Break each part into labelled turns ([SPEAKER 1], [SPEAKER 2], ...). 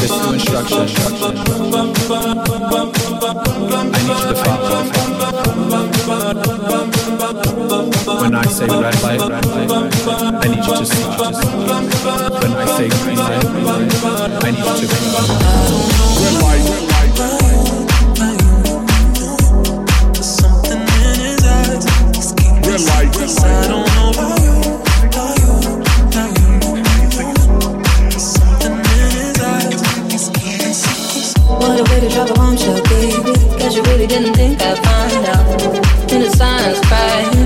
[SPEAKER 1] this new instruction. I need you to follow. When I say red light, red light, I need you to see. When I say green light, I need you to green. Red light.
[SPEAKER 2] fight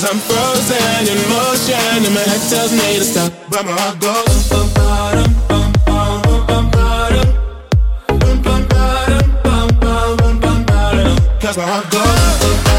[SPEAKER 2] Cause I'm frozen in motion and my head tells me to stop. But my heart goes. Cause my heart goes.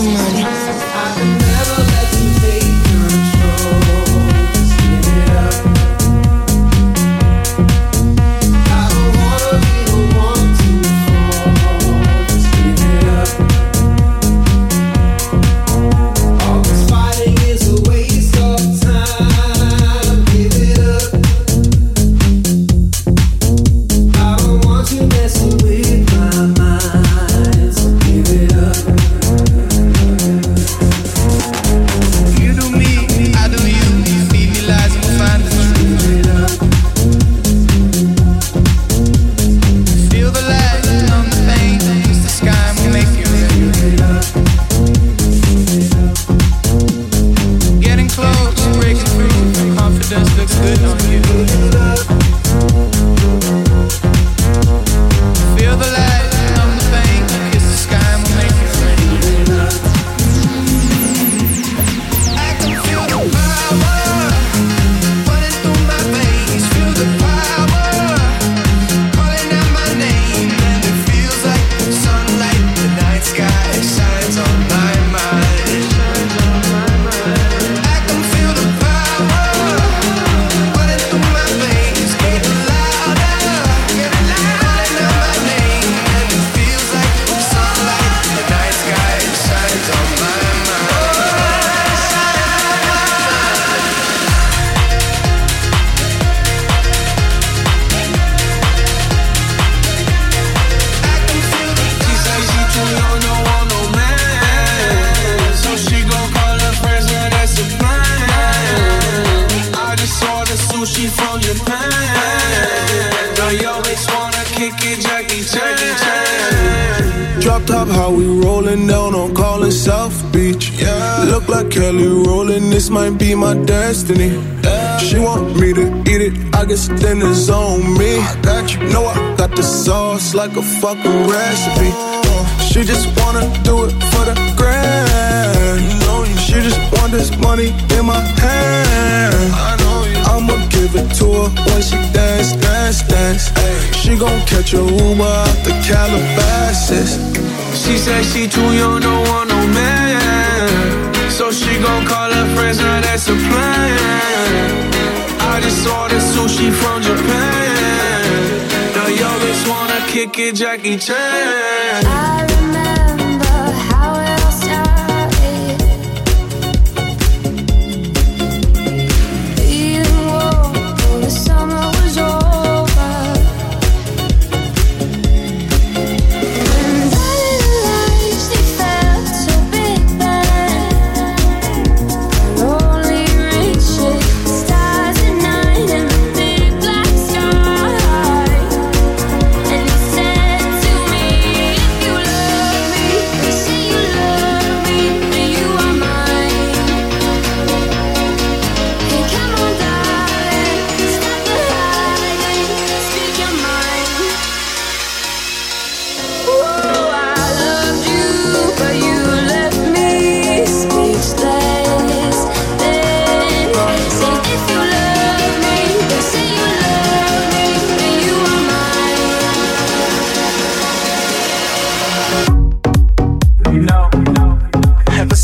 [SPEAKER 3] humano. top, how we rolling down on call it South Beach. Yeah. Look like Kelly rolling, this might be my destiny. Yeah.
[SPEAKER 4] She want me to eat it, I guess then it's on me. I got you. Know I got the sauce like a fucking recipe. She just wanna do it for the grand. You know you. She just want this money in my hand. I know you. I'ma give it to her when she dance, dance, dance. Ay. She gon' catch a Uber out the Calabasas.
[SPEAKER 3] She said she too young, to want no man. So she gon' call her friends, now that's a plan. I just ordered sushi from Japan. The yo, wanna kick it, Jackie Chan.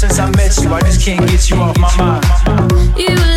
[SPEAKER 3] since I met you. I just can't get you off my mind.
[SPEAKER 1] You